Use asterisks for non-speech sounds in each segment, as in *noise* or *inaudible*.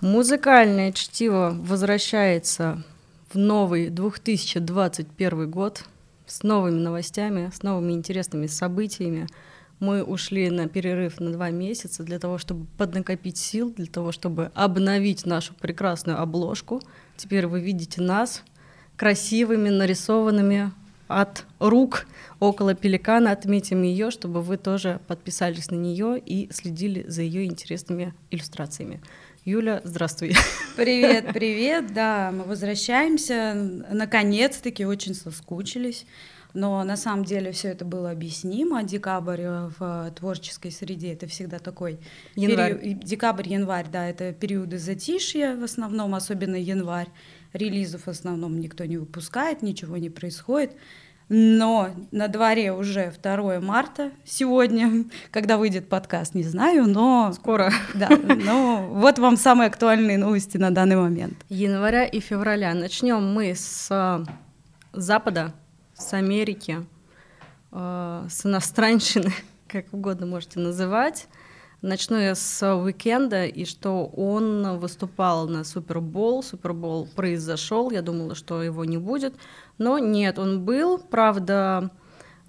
Музыкальное чтиво возвращается в новый 2021 год с новыми новостями, с новыми интересными событиями. Мы ушли на перерыв на два месяца для того, чтобы поднакопить сил, для того, чтобы обновить нашу прекрасную обложку. Теперь вы видите нас красивыми, нарисованными от рук около пеликана. Отметим ее, чтобы вы тоже подписались на нее и следили за ее интересными иллюстрациями. Юля, здравствуй. Привет, *laughs* привет, да, мы возвращаемся, наконец-таки очень соскучились, но на самом деле все это было объяснимо. Декабрь в творческой среде это всегда такой январь. Период, декабрь, январь, да, это периоды затишья в основном, особенно январь. Релизов в основном никто не выпускает, ничего не происходит. Но на дворе уже 2 марта сегодня, *laughs* когда выйдет подкаст, не знаю, но... Скоро. *laughs* Да, но вот вам самые актуальные новости на данный момент. Января и февраля. Начнем мы с э, Запада, с Америки, э, с иностранщины, *laughs* как угодно можете называть. Начну я с уикенда, и что он выступал на Супербол. Супербол произошел, я думала, что его не будет, но нет, он был. Правда,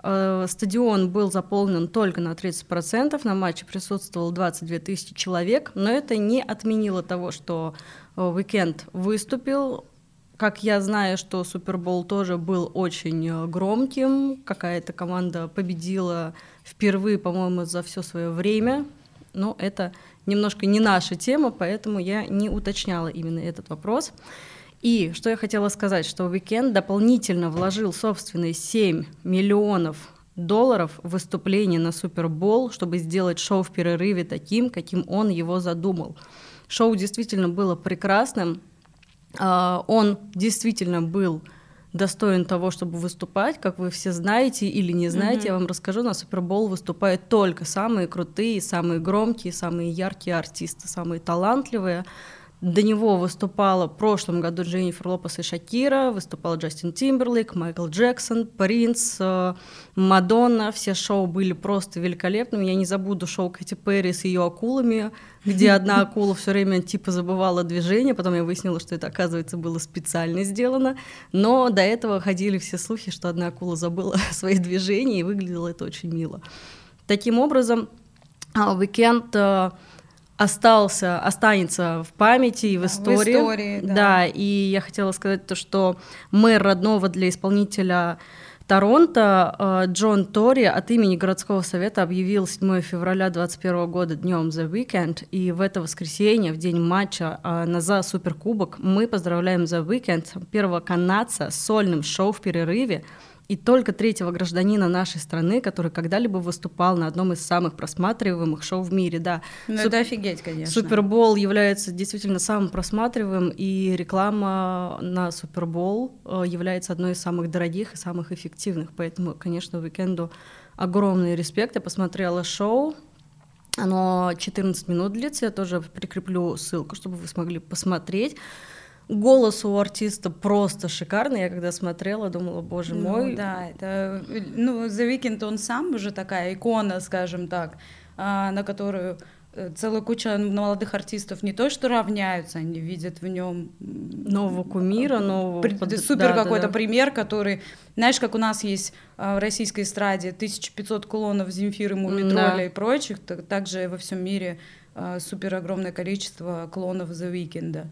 э, стадион был заполнен только на 30%, на матче присутствовало 22 тысячи человек, но это не отменило того, что уикенд выступил. Как я знаю, что Супербол тоже был очень э, громким, какая-то команда победила впервые, по-моему, за все свое время но это немножко не наша тема, поэтому я не уточняла именно этот вопрос. И что я хотела сказать, что Weekend дополнительно вложил собственные 7 миллионов долларов в выступление на Супербол, чтобы сделать шоу в перерыве таким, каким он его задумал. Шоу действительно было прекрасным, а, он действительно был достоин того, чтобы выступать, как вы все знаете или не знаете, mm-hmm. я вам расскажу, на Супербол выступают только самые крутые, самые громкие, самые яркие артисты, самые талантливые. До него выступала в прошлом году Дженнифер Лопес и Шакира, выступал Джастин Тимберлейк, Майкл Джексон, Принц, э, Мадонна. Все шоу были просто великолепными. Я не забуду шоу Кэти Перри с ее акулами, где *laughs* одна акула все время типа забывала движение, потом я выяснила, что это, оказывается, было специально сделано. Но до этого ходили все слухи, что одна акула забыла *laughs* свои движения, и выглядело это очень мило. Таким образом, уикенд э, остался, останется в памяти и в истории. В истории да. да, и я хотела сказать то, что мэр родного для исполнителя Торонто э, Джон Тори от имени городского совета объявил 7 февраля 2021 года днем The Weekend, и в это воскресенье, в день матча э, на за Суперкубок, мы поздравляем The Weekend, первого канадца, с сольным шоу в перерыве, и только третьего гражданина нашей страны, который когда-либо выступал на одном из самых просматриваемых шоу в мире, да. Ну Суп... это офигеть, конечно. Супербол является действительно самым просматриваемым, и реклама на Супербол э, является одной из самых дорогих и самых эффективных, поэтому, конечно, уикенду огромный респект. Я посмотрела шоу, оно 14 минут длится, я тоже прикреплю ссылку, чтобы вы смогли посмотреть. Голос у артиста просто шикарный. Я когда смотрела, думала, боже ну, мой. Да, это, ну, The Weeknd, он сам уже такая икона, скажем так, а, на которую э, целая куча молодых артистов не то что равняются, они видят в нем нового кумира, нового При, супер да, какой-то да, да. пример, который, знаешь, как у нас есть а, в российской эстраде 1500 клонов Земфиры, Мумитроля да. и прочих, так, также во всем мире а, супер огромное количество клонов The Weeknd.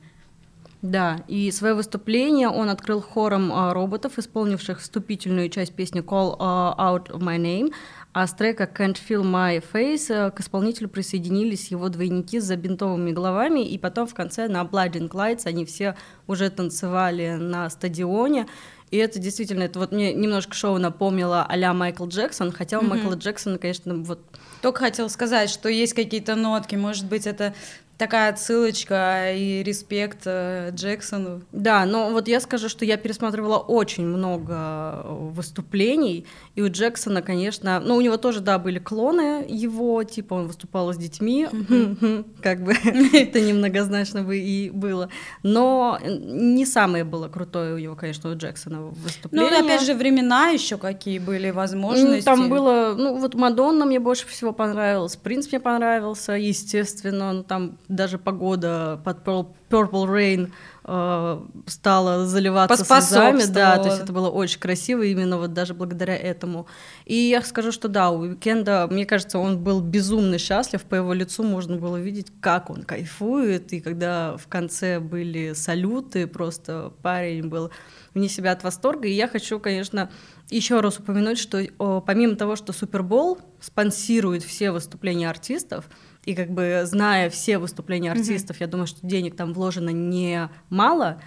Да, и свое выступление он открыл хором а, роботов, исполнивших вступительную часть песни Call uh, Out of My Name, а с трека Can't Feel My Face а, к исполнителю присоединились его двойники с забинтовыми головами, и потом в конце на Blinding Lights они все уже танцевали на стадионе, и это действительно, это вот мне немножко шоу напомнило а-ля Майкл Джексон, хотя у mm-hmm. Майкла Джексона, конечно, вот... Только хотел сказать, что есть какие-то нотки, может быть, это такая отсылочка и респект э, Джексону. Да, но вот я скажу, что я пересматривала очень много выступлений, и у Джексона, конечно, ну, у него тоже, да, были клоны его, типа он выступал с детьми, *laughs* как бы это немногозначно бы и было, но не самое было крутое у него, конечно, у Джексона выступление. Ну, опять же, времена еще какие были возможности. Там было, ну, вот Мадонна мне больше всего понравилась, Принц мне понравился, естественно, ну, там даже погода под Purple Rain э, стала заливаться слезами, да, то есть это было очень красиво именно вот даже благодаря этому. И я скажу, что да, у Уикенда, мне кажется, он был безумно счастлив, по его лицу можно было видеть, как он кайфует, и когда в конце были салюты, просто парень был вне себя от восторга, и я хочу, конечно, еще раз упомянуть, что о, помимо того, что Супербол спонсирует все выступления артистов, и как бы зная все выступления артистов, mm-hmm. я думаю, что денег там вложено не мало,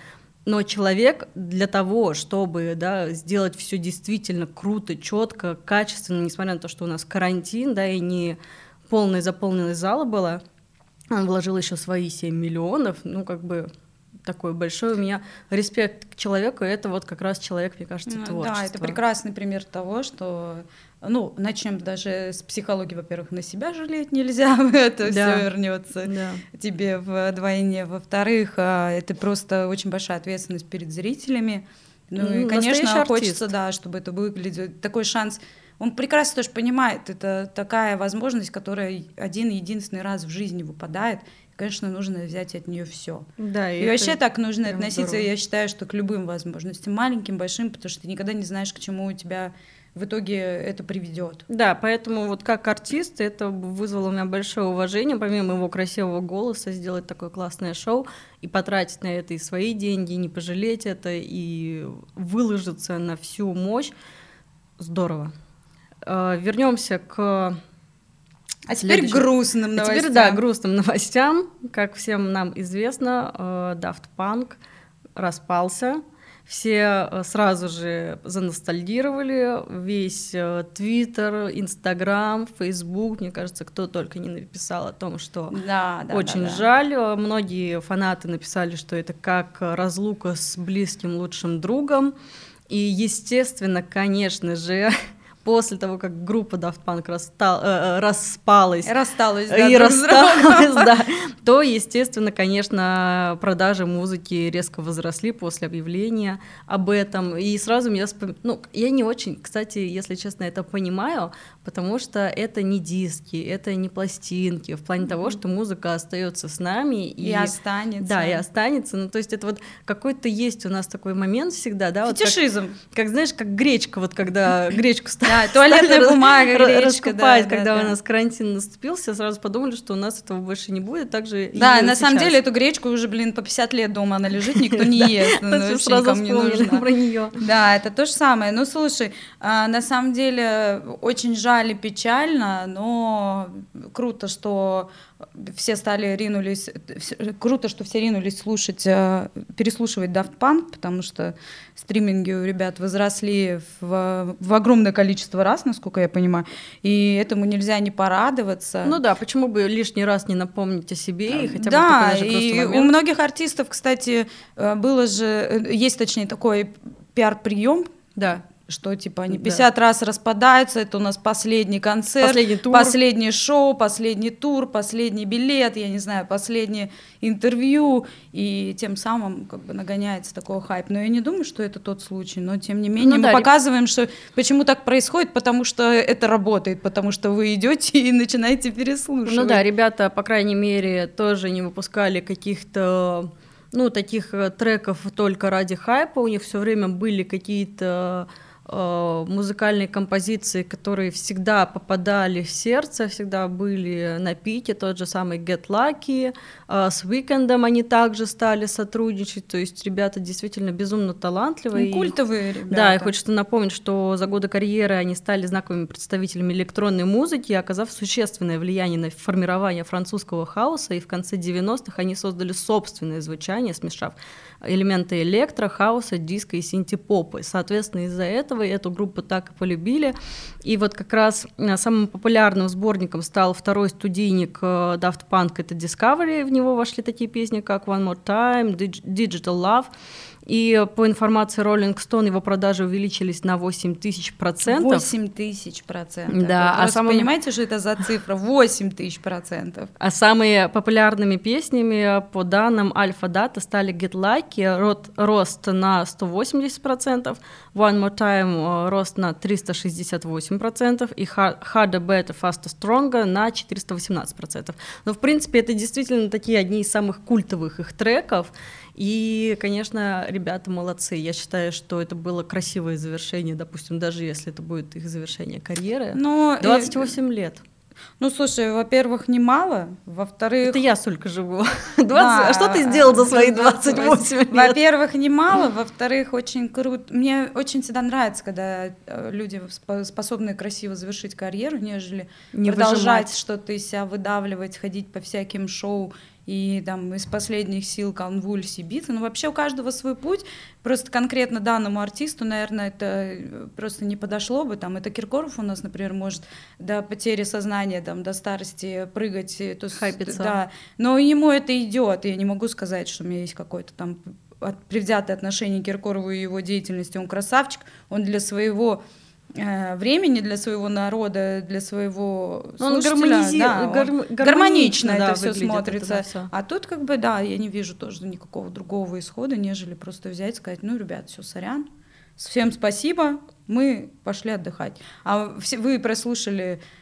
но человек для того, чтобы да, сделать все действительно круто, четко, качественно, несмотря на то, что у нас карантин, да, и не полная заполненность зала была, он вложил еще свои 7 миллионов, ну, как бы такой большой у меня респект к человеку, и это вот как раз человек, мне кажется, творчество. Да, это прекрасный пример того, что ну, начнем даже с психологии, во-первых, на себя жалеть нельзя, *laughs* это да. все вернется да. тебе вдвойне. Во-вторых, а, это просто очень большая ответственность перед зрителями. Ну, ну и, конечно, хочется, да, чтобы это выглядело. Такой шанс. Он прекрасно тоже понимает, это такая возможность, которая один единственный раз в жизни выпадает. Конечно, нужно взять от нее все. Да, и, и вообще так нужно относиться, здорово. я считаю, что к любым возможностям, маленьким, большим, потому что ты никогда не знаешь, к чему у тебя в итоге это приведет. Да, поэтому вот как артист это вызвало у меня большое уважение, помимо его красивого голоса, сделать такое классное шоу и потратить на это и свои деньги, и не пожалеть это, и выложиться на всю мощь. Здорово. А, Вернемся к а теперь Следующий. грустным новостям. А теперь, да, грустным новостям. Как всем нам известно, э, Daft Punk распался все э, сразу же заностальгировали, весь э, Твиттер, Инстаграм, Фейсбук, мне кажется, кто только не написал о том, что да, да, очень да, да. жаль. Многие фанаты написали, что это как разлука с близким лучшим другом. И, естественно, конечно же, *laughs* после того, как группа Daft Punk расстал, э, э распалась, рассталась, да, и рассталась, да, *laughs* то, естественно, конечно, продажи музыки резко возросли после объявления об этом. И сразу меня вспом... ну, я не очень, кстати, если честно, это понимаю, потому что это не диски, это не пластинки, в плане mm-hmm. того, что музыка остается с нами и, и останется. Да, и останется. Ну, то есть это вот какой-то есть у нас такой момент всегда, да, Фетишизм. Вот как, как знаешь, как гречка, вот когда *laughs* гречку ставят да, туалетная бумага, гречка, да, когда да, у нас карантин наступил, все сразу подумали, что у нас этого больше не будет, также Да, на самом деле эту гречку уже, блин, по 50 лет дома она лежит, *laughs* никто не ест, сразу вспомнили про нее. Да, это то же самое. Ну, слушай, а, на самом деле очень жаль и печально, но круто, что все стали ринулись, круто, что все ринулись слушать, э, переслушивать Daft Punk, потому что стриминги у ребят возросли в, в огромное количество раз, насколько я понимаю, и этому нельзя не порадоваться. Ну да, почему бы лишний раз не напомнить о себе и хотя да, бы такой и у многих артистов, кстати, э, было же, э, есть точнее такой пиар-прием, да что типа они 50 да. раз распадаются, это у нас последний концерт, последний, тур. последнее шоу, последний тур, последний билет, я не знаю, последнее интервью, и тем самым как бы нагоняется такой хайп. Но я не думаю, что это тот случай, но тем не менее ну, мы да, показываем, что почему так происходит, потому что это работает, потому что вы идете и начинаете переслушивать. Ну да, ребята, по крайней мере, тоже не выпускали каких-то ну, таких э, треков только ради хайпа, у них все время были какие-то музыкальные композиции, которые всегда попадали в сердце, всегда были на пике, тот же самый Get Lucky, э, с Weekendом они также стали сотрудничать, то есть ребята действительно безумно талантливые. Ну, культовые ребята. Да, и хочется напомнить, что за годы карьеры они стали знаковыми представителями электронной музыки, оказав существенное влияние на формирование французского хаоса, и в конце 90-х они создали собственное звучание, смешав элементы электро, хаоса, диска и синтепопа. Соответственно, из-за этого эту группу так и полюбили. И вот как раз э, самым популярным сборником стал второй студийник э, Daft Punk, это Discovery, в него вошли такие песни, как One More Time, Digital Love. И по информации Rolling Stone его продажи увеличились на 8 тысяч процентов. 8 тысяч процентов. Да, Вы а самым... понимаете, что это за цифра? 8 тысяч процентов. А самыми популярными песнями по данным Альфа Дата стали Get Lucky, рост на 180 процентов, One More Time э, рост на 368 процентов и Harder, Better, Faster, Stronger на 418 процентов. Но в принципе это действительно такие одни из самых культовых их треков. И, конечно, ребята молодцы. Я считаю, что это было красивое завершение, допустим, даже если это будет их завершение карьеры. Но 28 э... лет. Ну, слушай, во-первых, немало, во-вторых... Это я столько живу. 20... Да, *laughs* а что ты сделал за свои 28 лет? Во-первых, немало, во-вторых, очень круто. Мне очень всегда нравится, когда э, люди способны красиво завершить карьеру, нежели Не продолжать что-то из себя выдавливать, ходить по всяким шоу и там из последних сил конвульсий биться. Ну, вообще у каждого свой путь. Просто конкретно данному артисту, наверное, это э, просто не подошло бы. Там, это Киркоров у нас, например, может до потери сознания, там, до старости прыгать. Э, то, Хайпиться. Да. Но ему это идет. Я не могу сказать, что у меня есть какой-то там предвзятое отношение к Киркорову и его деятельности. Он красавчик, он для своего времени для своего народа, для своего он гармонизи... да, он гарм... гармонично да, это все смотрится. Это, да, А тут как бы да, я не вижу тоже никакого другого исхода, нежели просто взять и сказать, ну, ребят, все, сорян, всем спасибо, мы пошли отдыхать. А все, вы прослушали Э,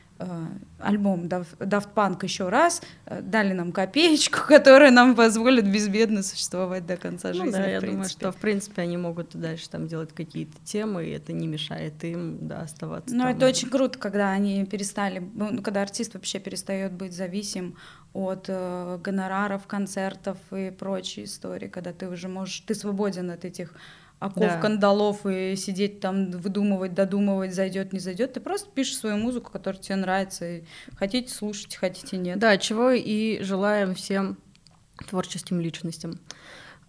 альбом Daft Punk еще раз, э, дали нам копеечку, *laughs* которая нам позволит безбедно существовать до конца ну, жизни. Да, я думаю, что в принципе они могут дальше там делать какие-то темы, и это не мешает им да, оставаться. Ну, это очень круто, когда они перестали, ну, когда артист вообще перестает быть зависим от э, гонораров, концертов и прочей истории, когда ты уже можешь, ты свободен от этих оков, да. кандалов и сидеть там, выдумывать, додумывать, зайдет, не зайдет. Ты просто пишешь свою музыку, которая тебе нравится. И хотите слушать, хотите нет. Да, чего и желаем всем творческим личностям.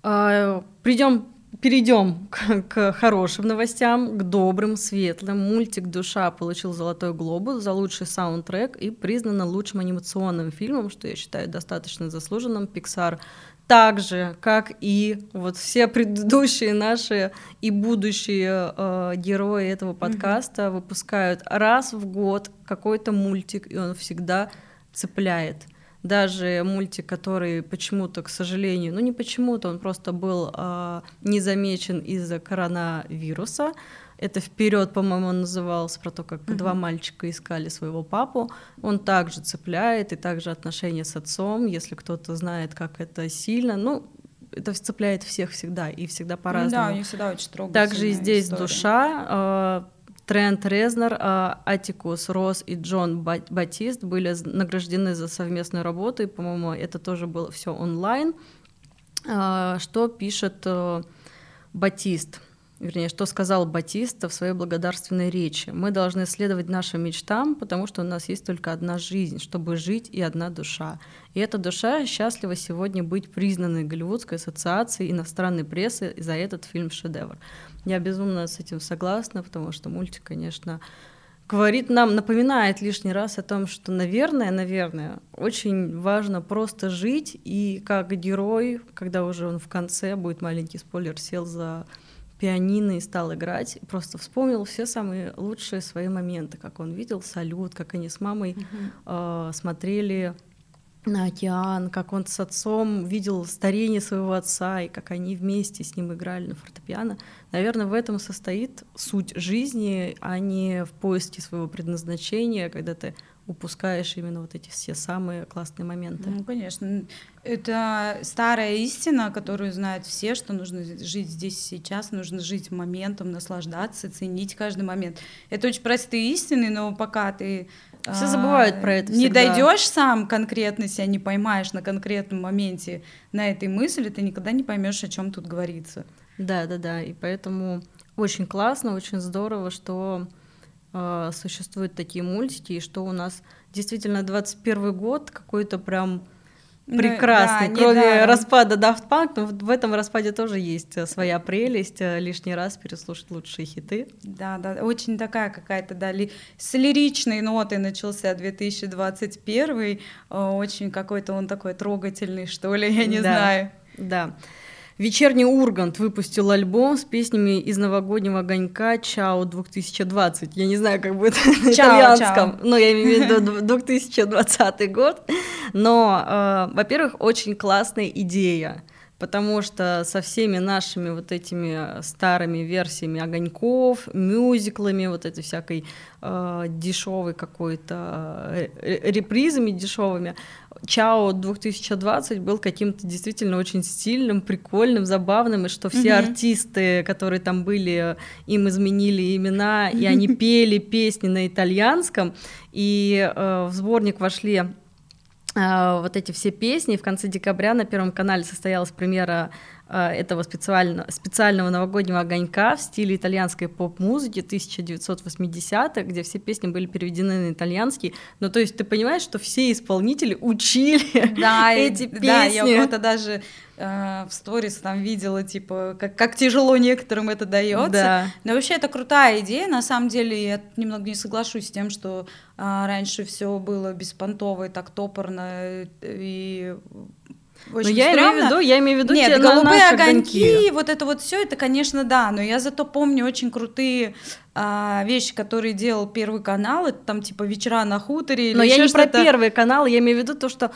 А, Придем Перейдем к, к хорошим новостям, к добрым, светлым. Мультик «Душа» получил «Золотой глобус» за лучший саундтрек и признан лучшим анимационным фильмом, что я считаю достаточно заслуженным. Pixar так же, как и вот все предыдущие наши и будущие э, герои этого подкаста mm-hmm. выпускают раз в год какой-то мультик, и он всегда цепляет. Даже мультик, который почему-то, к сожалению, ну не почему-то, он просто был э, не замечен из-за коронавируса, это вперед, по-моему, он назывался про то, как mm-hmm. два мальчика искали своего папу. Он также цепляет и также отношения с отцом, если кто-то знает, как это сильно. Ну, это цепляет всех всегда и всегда по-разному. Да, у них всегда очень трогательная Также и здесь история. душа. Э, Трент Резнер, э, Атикус Рос и Джон Батист были награждены за совместную работу, и, по-моему, это тоже было все онлайн. Э, что пишет Батист? Вернее, что сказал Батиста в своей благодарственной речи. Мы должны следовать нашим мечтам, потому что у нас есть только одна жизнь, чтобы жить и одна душа. И эта душа счастлива сегодня быть признанной Голливудской ассоциацией иностранной прессы за этот фильм-шедевр. Я безумно с этим согласна, потому что мультик, конечно, говорит нам, напоминает лишний раз о том, что, наверное, наверное, очень важно просто жить, и как герой, когда уже он в конце, будет маленький спойлер, сел за пианино и стал играть, просто вспомнил все самые лучшие свои моменты, как он видел салют, как они с мамой uh-huh. э, смотрели на океан, как он с отцом видел старение своего отца, и как они вместе с ним играли на фортепиано. Наверное, в этом состоит суть жизни, а не в поиске своего предназначения, когда ты упускаешь именно вот эти все самые классные моменты. Ну, конечно. Это старая истина, которую знают все, что нужно жить здесь сейчас, нужно жить моментом, наслаждаться, ценить каждый момент. Это очень простые истины, но пока ты все а, забывают про это. Не дойдешь сам конкретно себя, не поймаешь на конкретном моменте на этой мысли, ты никогда не поймешь, о чем тут говорится. Да, да, да. И поэтому очень классно, очень здорово, что э, существуют такие мультики, и что у нас действительно 21 год какой-то прям прекрасный. Да, Кроме недаром. распада Daft Punk, но в этом распаде тоже есть э, своя прелесть. Э, лишний раз переслушать лучшие хиты. Да, да, очень такая какая-то, да, ли... с лиричной нотой начался 2021. Э, очень какой-то он такой трогательный, что ли, я не да, знаю. Да. Вечерний Ургант выпустил альбом с песнями из новогоднего огонька Чао 2020. Я не знаю, как будет *laughs* на итальянском, но я имею в виду 2020 год. Но, э, во-первых, очень классная идея потому что со всеми нашими вот этими старыми версиями огоньков, мюзиклами, вот этой всякой э, дешевой какой-то э, репризами дешевыми, Чао 2020 был каким-то действительно очень стильным, прикольным, забавным, и что все mm-hmm. артисты, которые там были, им изменили имена, и *laughs* они пели песни на итальянском, и э, в сборник вошли э, вот эти все песни. В конце декабря на Первом канале состоялась премьера Э, этого специально, специального новогоднего огонька в стиле итальянской поп-музыки 1980-х, где все песни были переведены на итальянский. Ну, то есть ты понимаешь, что все исполнители учили *laughs* да, эти и, песни. Да, я у кого-то даже э, в сторис там видела, типа, как, как тяжело некоторым это дается. Да. Но вообще это крутая идея. На самом деле я немного не соглашусь с тем, что э, раньше все было беспонтово и так топорно и очень но я имею в виду, я имею в виду Нет, те голубые на огоньки, огоньки, вот это вот все, это, конечно, да, но я зато помню очень крутые а, вещи, которые делал Первый канал, это там типа вечера на хуторе. Но я не про Первый канал, я имею в виду то, что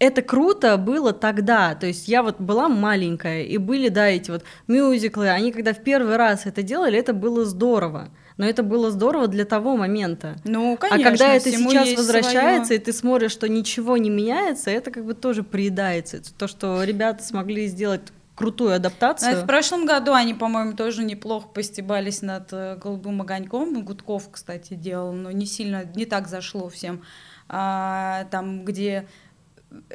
это круто было тогда, то есть я вот была маленькая, и были, да, эти вот мюзиклы, они когда в первый раз это делали, это было здорово но это было здорово для того момента. Ну, конечно. А когда это сейчас возвращается, своё. и ты смотришь, что ничего не меняется, это как бы тоже приедается. Это то, что ребята смогли сделать крутую адаптацию. А в прошлом году они, по-моему, тоже неплохо постебались над э, голубым огоньком. Гудков, кстати, делал, но не сильно, не так зашло всем. А, там, где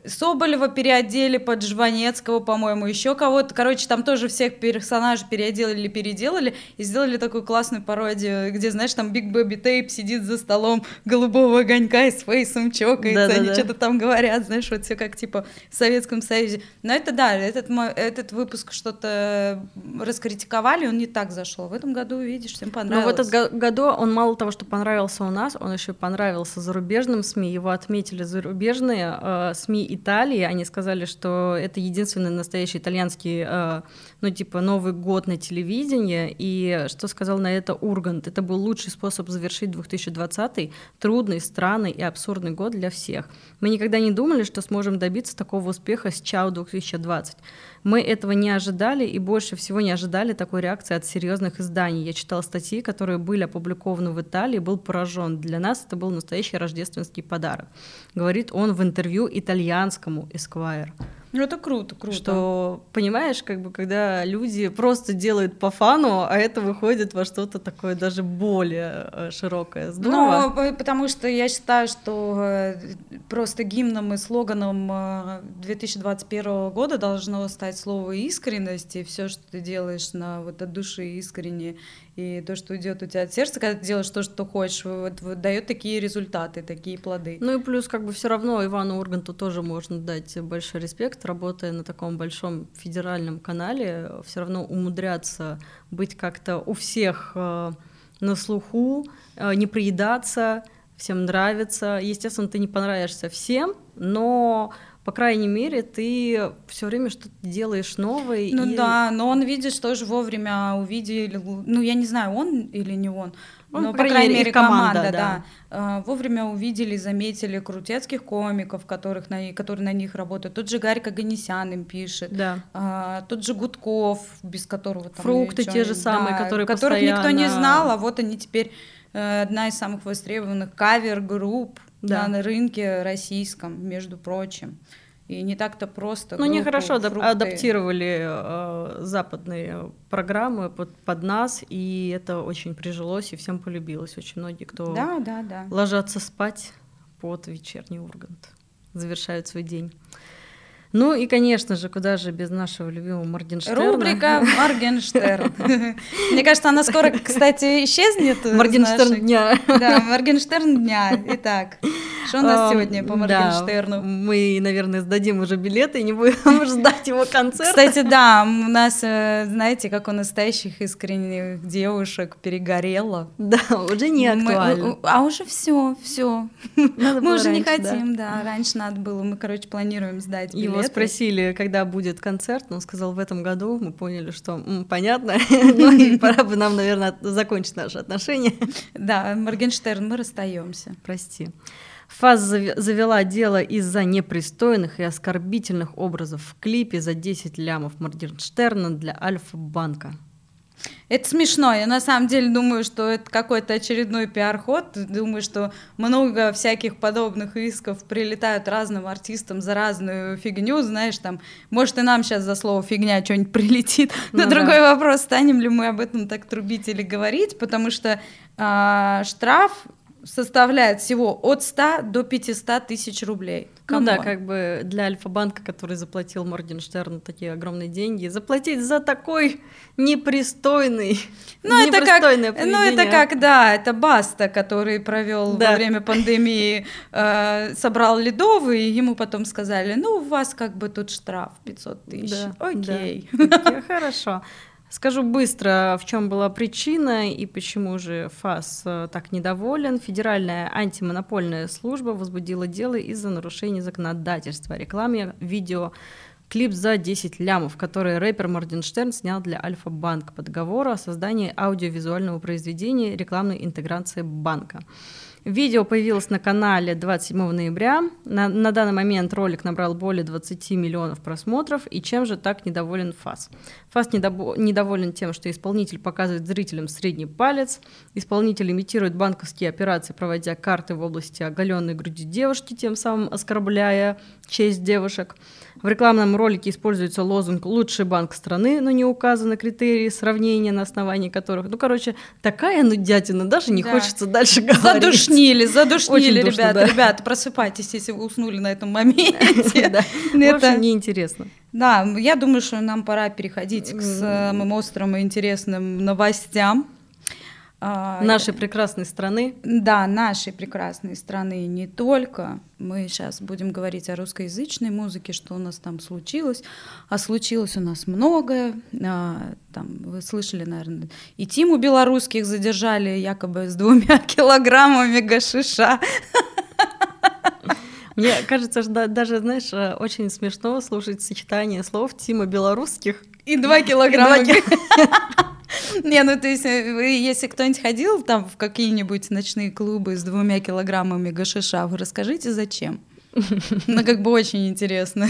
Соболева переодели под Жванецкого, по-моему, еще кого-то. Короче, там тоже всех персонажей переделали, переделали и сделали такую классную пародию, где, знаешь, там Big Baby Tape сидит за столом голубого огонька и с Face'ом чокается, да, они да. что-то там говорят, знаешь, вот все как типа в Советском Союзе. Но это да, этот, этот выпуск что-то раскритиковали, он не так зашел. В этом году, видишь, всем понравилось. Но в этом году он мало того, что понравился у нас, он еще понравился зарубежным СМИ, его отметили зарубежные э, СМИ Италии, они сказали, что это единственный настоящий итальянский, э, ну, типа, Новый год на телевидении, и что сказал на это Ургант? Это был лучший способ завершить 2020 трудный, странный и абсурдный год для всех. Мы никогда не думали, что сможем добиться такого успеха с Чао 2020. Мы этого не ожидали и больше всего не ожидали такой реакции от серьезных изданий. Я читала статьи, которые были опубликованы в Италии, был поражен. Для нас это был настоящий рождественский подарок. Говорит он в интервью итальянскому Esquire. Ну, это круто, круто. Что, понимаешь, как бы, когда люди просто делают по фану, а это выходит во что-то такое даже более э, широкое. Здорово. Ну, потому что я считаю, что э, просто гимном и слоганом 2021 э, года должно стать слово искренность, и все, что ты делаешь на вот от души искренне, и то, что идет у тебя от сердца, когда ты делаешь то, что хочешь, вот, вот дает такие результаты, такие плоды. Ну и плюс как бы все равно Ивану Урганту тоже можно дать большой респект, работая на таком большом федеральном канале, все равно умудряться быть как-то у всех э, на слуху, э, не приедаться, всем нравится. Естественно, ты не понравишься всем, но по крайней мере, ты все время что-то делаешь новое. Ну и... да, но он, видишь, тоже вовремя увидели, ну я не знаю, он или не он, он, но, по крайней мере, команда, команда да. да. Вовремя увидели, заметили крутецких комиков, которых на, которые на них работают. Тот же Гарик Аганесян им пишет. Да. А, тот же Гудков, без которого там... Фрукты те же самые, да, которые Которых постоянно... никто не знал, а вот они теперь э, одна из самых востребованных кавер-групп да. на рынке российском, между прочим. И не так-то просто. Ну, нехорошо фрукты. адаптировали э, западные программы под, под нас, и это очень прижилось, и всем полюбилось. Очень многие, кто да, да, да. ложатся спать под вечерний Ургант, завершают свой день. Ну и, конечно же, куда же без нашего любимого Моргенштерна. Рубрика *laughs* Моргенштерн. Мне кажется, она скоро, кстати, исчезнет. Моргенштерн дня. Да, Моргенштерн дня. Итак. Что у нас сегодня по Моргенштерну? Мы, наверное, сдадим уже билеты и не будем *laughs* ждать его концерта. Кстати, да, у нас, э, знаете, как у настоящих искренних девушек перегорело. Да, уже не актуально. А уже все, все. Мы уже не хотим, да. Раньше надо было. Мы, короче, планируем сдать билеты. Его спросили, когда будет концерт. Он сказал, в этом году. Мы поняли, что понятно. *laughs* Ну и пора бы нам, наверное, закончить наши отношения. Да, Моргенштерн, мы расстаемся. Прости. ФАС завела дело из-за непристойных и оскорбительных образов в клипе за 10 лямов Моргенштерна для Альфа-банка. Это смешно. Я на самом деле думаю, что это какой-то очередной пиар-ход. Думаю, что много всяких подобных исков прилетают разным артистам за разную фигню. Знаешь, там, может, и нам сейчас за слово фигня что-нибудь прилетит. Но ну, другой да. вопрос, станем ли мы об этом так трубить или говорить, потому что э, штраф составляет всего от 100 до 500 тысяч рублей. Кому? Ну да, как бы для Альфа-банка, который заплатил Моргенштерну такие огромные деньги, заплатить за такой непристойный, ну это как, ну это как, да, это Баста, который провел да. во время пандемии, э, собрал ледовый, ему потом сказали, ну у вас как бы тут штраф 500 тысяч, да, окей. Да. Хорошо. Скажу быстро, в чем была причина и почему же ФАС э, так недоволен. Федеральная антимонопольная служба возбудила дело из-за нарушения законодательства о рекламе видео клип за 10 лямов, который рэпер Морденштерн снял для Альфа-банка по договору о создании аудиовизуального произведения рекламной интеграции банка. Видео появилось на канале 27 ноября. На, на данный момент ролик набрал более 20 миллионов просмотров. И чем же так недоволен ФАС? ФАС недобо- недоволен тем, что исполнитель показывает зрителям средний палец. Исполнитель имитирует банковские операции, проводя карты в области оголенной груди девушки, тем самым оскорбляя честь девушек. В рекламном ролике используется лозунг «Лучший банк страны», но не указаны критерии сравнения, на основании которых... Ну, короче, такая нудятина, даже не да. хочется дальше говорить. Задушнили, задушнили, Очень ребята. Душно, да. Ребята, просыпайтесь, если вы уснули на этом моменте. *laughs* Да, это неинтересно. Да, я думаю, что нам пора переходить к самым острым и интересным новостям. А, нашей прекрасной страны. Да, нашей прекрасной страны не только. Мы сейчас будем говорить о русскоязычной музыке, что у нас там случилось. А случилось у нас многое. А, там, вы слышали, наверное, и Тиму белорусских задержали якобы с двумя *laughs* килограммами гашиша. *laughs* Мне кажется, что даже, знаешь, э, очень смешно слушать сочетание слов Тима белорусских и два килограмма. *laughs* Не, ну то есть, э, если кто-нибудь ходил там в какие-нибудь ночные клубы с двумя килограммами гашиша, вы расскажите, зачем? *laughs* Ну, как бы очень интересно.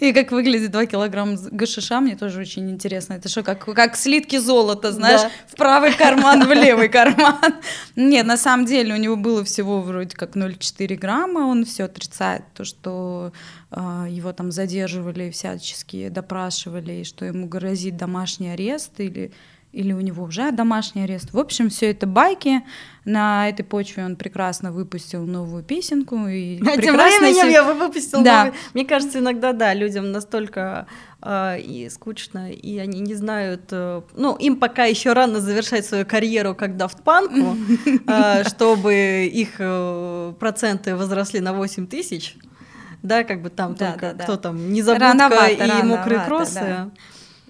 И как выглядит 2 килограмма гашиша, мне тоже очень интересно. Это что, как, как слитки золота, знаешь, да. в правый карман, в *laughs* левый карман. Нет, на самом деле у него было всего вроде как 0,4 грамма, он все отрицает, то, что его там задерживали, всячески допрашивали, и что ему грозит домашний арест или или у него уже домашний арест. В общем, все это байки. На этой почве он прекрасно выпустил новую песенку. И а *laughs* тем временем я выпустил да. новую. Мне кажется, иногда, да, людям настолько э, и скучно, и они не знают... Э, ну, им пока еще рано завершать свою карьеру как *laughs* дафтпанку, э, чтобы их э, проценты возросли на 8 тысяч. Да, как бы там да, только да, кто да. там, незабудка и мокрые кроссы. Да.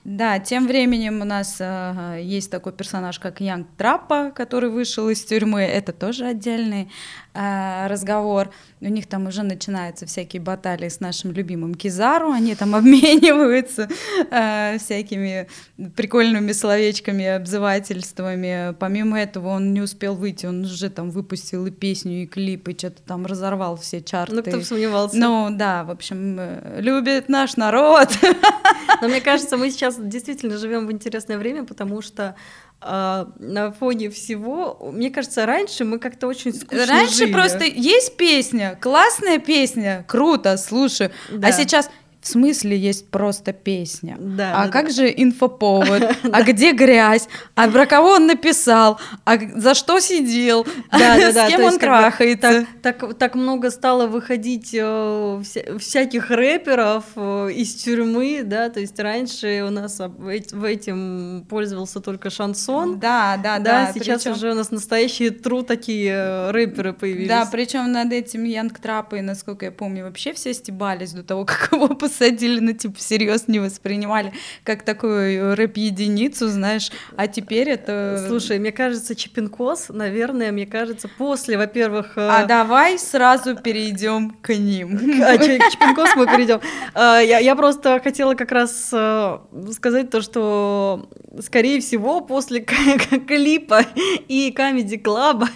Да, тем временем у нас э, есть такой персонаж, как Янг Траппа, который вышел из тюрьмы. Это тоже отдельный э, разговор. У них там уже начинаются всякие баталии с нашим любимым Кизару. Они там *laughs* обмениваются э, всякими прикольными словечками, обзывательствами. Помимо этого, он не успел выйти, он уже там выпустил и песню, и клип, и что-то там разорвал все чарты. Ну, кто бы сомневался. Ну, да, в общем, э, любит наш народ. *laughs* Но мне кажется, мы сейчас действительно живем в интересное время, потому что э, на фоне всего, мне кажется, раньше мы как-то очень скучно Раньше жили. просто есть песня, классная песня, круто, слушай, а да. а сейчас В смысле есть просто песня? Да, а да, как да. же инфоповод? *laughs* А где грязь? А про кого он написал? А за что сидел? Да, да, *laughs* да. С кем он трахается? Так, так, много стало выходить э, вся- всяких рэперов э, из тюрьмы, да, то есть раньше у нас в этим пользовался только шансон, Да, да, да, сейчас уже у нас настоящие тру такие э, рэперы появились. Да, причем над этим Янг Трапой, насколько я помню, вообще все стебались до того, *laughs* как его посадили, ну, типа, всерьез не воспринимали как такую рэп-единицу, знаешь, а теперь это... Слушай, мне кажется, Чипинкос, наверное, мне кажется, после, во-первых... э, А давай сразу перейдем к ним. А, к Чипинкос мы перейдем. А, Я, просто хотела как раз э, сказать то, что, скорее всего, после клипа и Comedy Club'а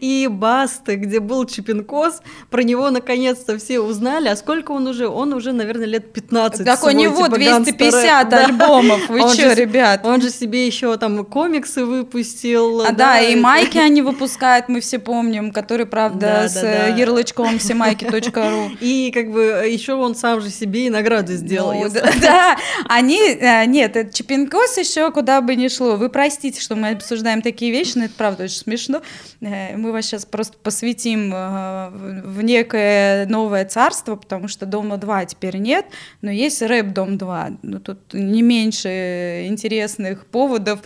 и Басты, где был Чипинкос, про него наконец-то все узнали. А сколько он уже? Он уже, наверное, лет 15. Так у него типа, 250 гангстер-рэп. Да. альбомов, вы чё, ребят? Он же себе еще там комиксы выпустил. А да, и майки они выпускают, мы все помним, которые, правда, Да, с да, да. э, ярлычком Всемайки.ру. *laughs* И как бы еще он сам же себе и награду сделал. Ну, да, *laughs* да, они, э, нет, это Чипинкос еще куда бы ни шло. Вы простите, что мы обсуждаем такие вещи, но это правда очень смешно. Э, Мы вас сейчас просто посвятим в в некое новое царство, потому что Дома 2 теперь нет, но есть рэп Дом 2. Ну, тут не меньше интересных поводов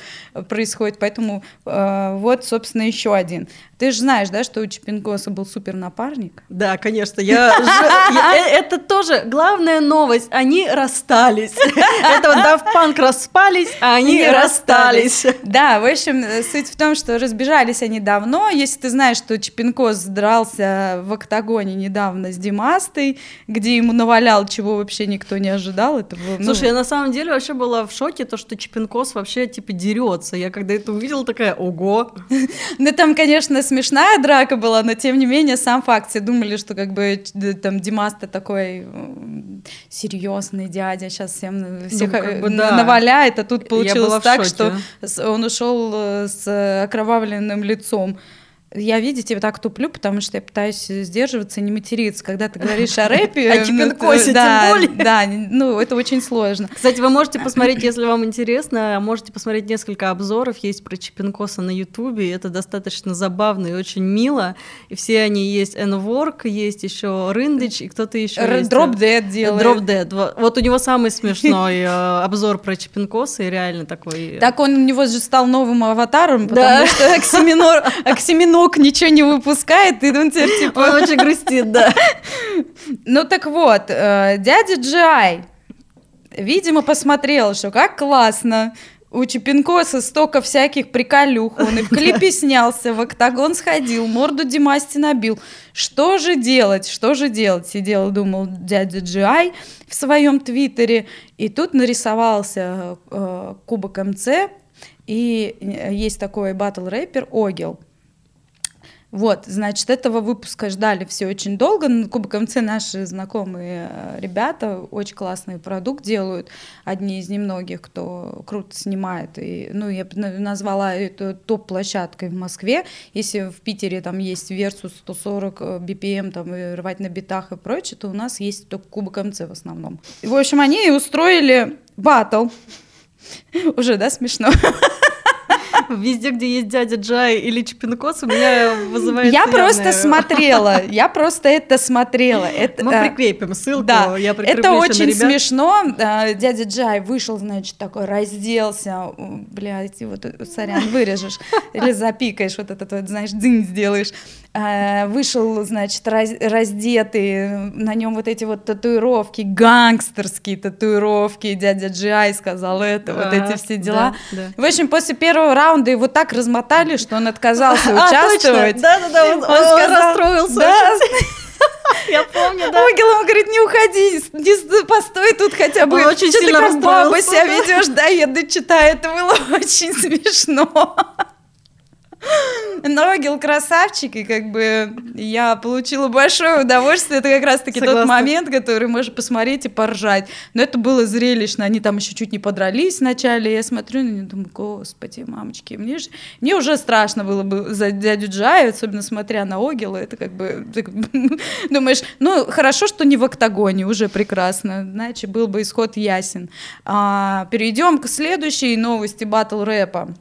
происходит, поэтому э, вот, собственно, еще один. Ты же знаешь, да, что у Чипинкоса был супер напарник? Да, конечно, я, я- э, это тоже главная новость. Они расстались. *laughs* Это вот Daft Punk распались, а они расстались. Да, в общем, э, суть в том, что разбежались они давно. Если ты знаешь, что Чепенкос дрался в октагоне недавно с Димастой, где ему навалял, чего вообще никто не ожидал, это было... ну, Слушай, я на самом деле вообще была в шоке, то, что Чипинкос вообще типа дерется. Я когда это увидела, такая, ого. *laughs* Ну, там, конечно, смешная драка была, но тем не менее, сам факт, все думали, что как бы д- там Димаста такой серьезный дядя, сейчас всем э, всех как э, бы да. наваляет, а тут получилось так, что он ушел э, с окровавленным лицом. Я, видите, так туплю, потому что я пытаюсь сдерживаться и не материться. Когда ты говоришь о *laughs* рэпе... О ну, Чипинкосе тем более. Да, ну, это очень сложно. Кстати, вы можете посмотреть, если вам интересно, можете посмотреть несколько обзоров, есть про Чипинкоса на Ютубе, это достаточно забавно и очень мило, и все они есть N-Work, есть еще Рындыч, и кто-то еще есть. Дроп Dead делает. Drop Dead. Вот- у него самый смешной э, обзор про Чипинкоса, и реально такой... Так он у него же стал новым аватаром, потому что Оксиминор, *laughs* Оксиминок ничего не выпускает, и он теперь типа... Он очень грустит, да. *laughs* Ну так вот, э, дядя Джай, видимо, посмотрел, что как классно. У Чепинкоса столько всяких приколюх. Он и в *laughs* клипе снялся, в октагон сходил, морду Димасти набил. Что же делать? Что же делать? Сидел и думал дядя Джай в своем твиттере. И тут нарисовался э, кубок МЦ. И э, есть такой батл-рэпер Огел. Вот, значит, этого выпуска ждали все очень долго. На Кубок наши знакомые э, ребята очень классный продукт делают. Одни из немногих, кто круто снимает. И, ну, я назвала это топ-площадкой в Москве. Если в Питере там есть Versus 140 э, BPM, там, и рвать на битах и прочее, то у нас есть только Кубок МЦ в основном. В общем, они и устроили батл. *laughs* Уже, да, смешно? *laughs* *laughs* Везде, где есть дядя Джай или Чипинкос, у меня вызывает Я явное- просто смотрела, я просто это смотрела. Это, Мы э, прикрепим ссылку, Да, я это очень смешно. А, Дядя Джай вышел, значит, такой, разделся. Блядь, вот, э, сорян, вырежешь. Или запикаешь, вот этот вот, знаешь, дзынь сделаешь. Вышел, значит, раз- раздетый, на нем вот эти вот татуировки, гангстерские татуировки. Дядя Джай сказал это, вот эти все дела. да, да. В общем, после первого раунда его так размотали, что он отказался *laughs* А, участвовать. да-да-да, он, расстроился. *laughs* *laughs* Я помню, да. Огел ему говорит, не уходи, не постой тут хотя бы. Он очень Чё ты сильно как баба себя ведешь, да, я дочитаю, это было очень смешно. Ногил красавчик, и как бы я получила большое удовольствие. Это как раз-таки тот момент, который можно посмотреть и поржать. Но это было зрелищно. Они там еще чуть не подрались вначале. Я смотрю на них, думаю, господи, мамочки, мне, же... мне уже страшно было бы за дядю Джая, особенно смотря на Огила. Это как бы *laughs* думаешь, ну хорошо, что не в октагоне, уже прекрасно. Иначе был бы исход ясен. А, перейдем к следующей новости батл рэпа.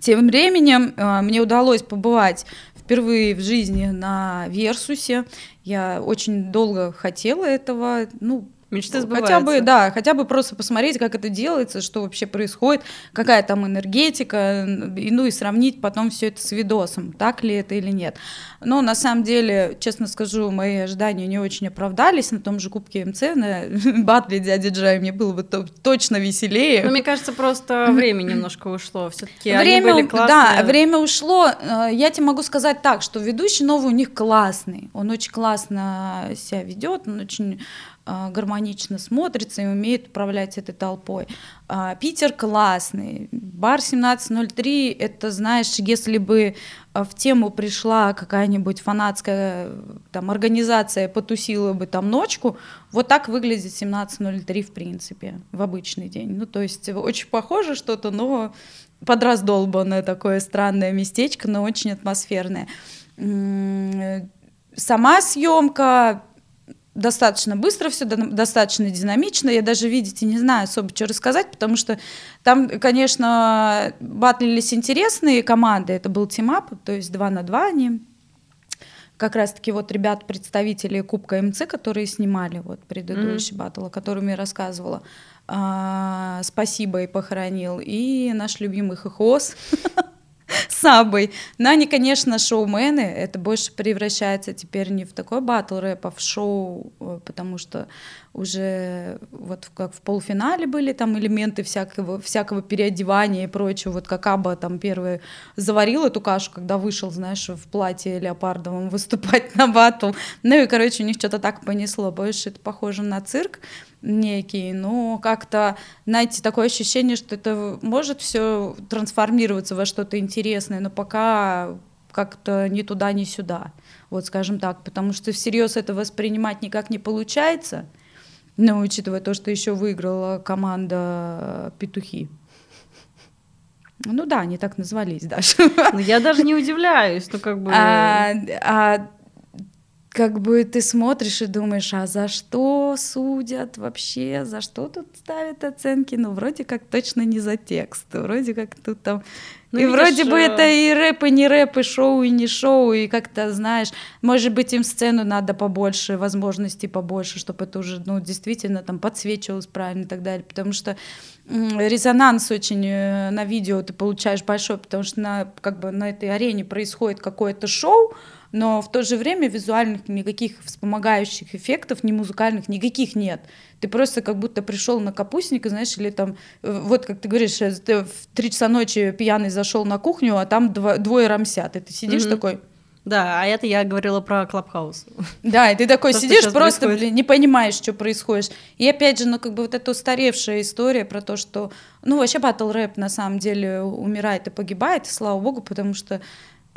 Тем временем э, мне удалось побывать впервые в жизни на Версусе. Я очень долго хотела этого. Ну, Мечты сбываются. Хотя бы, да, хотя бы просто посмотреть, как это делается, что вообще происходит, какая там энергетика, и, ну и сравнить потом все это с видосом, так ли это или нет. Но на самом деле, честно скажу, мои ожидания не очень оправдались на том же Кубке МЦ, на *laughs* батле дяди Джай мне было бы то, точно веселее. Ну, мне кажется, просто *laughs* время немножко ушло. Все-таки время, были классные. Да, время ушло. Э, я тебе могу сказать так, что ведущий новый у них классный. Он очень классно себя ведет, он очень гармонично смотрится и умеет управлять этой толпой. А, Питер классный. Бар 1703, это, знаешь, если бы а, в тему пришла какая-нибудь фанатская там, организация, потусила бы там ночку, вот так выглядит 1703 в принципе, в обычный день. Ну, то есть очень похоже что-то, но подраздолбанное такое странное местечко, но очень атмосферное. Сама съемка достаточно быстро все, достаточно динамично. Я даже, видите, не знаю особо, что рассказать, потому что там, конечно, батлились интересные команды. Это был team up, то есть два на два они. Как раз-таки вот ребят, представители Кубка МЦ, которые снимали вот предыдущий mm-hmm. батл, о котором я рассказывала, а, спасибо и похоронил, и наш любимый хохос. *laughs* *laughs* Сабой. Но они, конечно, шоумены. Это больше превращается теперь не в такой батл рэп, а в шоу, э, потому что уже вот как в полуфинале были там элементы всякого, всякого переодевания и прочего. Вот как Аба там первый заварил эту кашу, когда вышел, знаешь, в платье леопардовом *laughs* выступать на батл. Ну и, короче, у них что-то так понесло. Больше это похоже на цирк некий, но как-то, знаете, такое ощущение, что это может все трансформироваться во что-то интересное, но пока как-то ни туда, ни сюда, вот скажем так, потому что всерьез это воспринимать никак не получается, но учитывая то, что еще выиграла команда Петухи. Ну да, они так назвались даже. Ну, я даже не удивляюсь, ну как бы... А, а как бы ты смотришь и думаешь, а за что судят вообще, за что тут ставят оценки? Ну, вроде как точно не за текст, вроде как тут там... Ну, и видишь, вроде бы это и рэп, и не рэп, и шоу, и не шоу, и как-то, знаешь, может быть, им сцену надо побольше, возможностей побольше, чтобы это уже, ну, действительно там подсвечивалось правильно и так далее, потому что резонанс очень э, на видео ты получаешь большой, потому что на, как бы на этой арене происходит какое-то шоу, но в то же время визуальных никаких вспомогающих эффектов, ни музыкальных, никаких нет. Ты просто как будто пришел на капустника, знаешь, или там, э, вот как ты говоришь, э, ты в три часа ночи пьяный зашел на кухню, а там дво, двое рамсят, и ты сидишь mm-hmm. такой... Да, а это я говорила про Клабхаус. *laughs* Да, и ты такой *laughs* то, сидишь, просто блин, не понимаешь, что происходит. И опять же, ну как бы вот эта устаревшая история про то, что, ну вообще батл рэп на самом деле умирает и погибает, и слава богу, потому что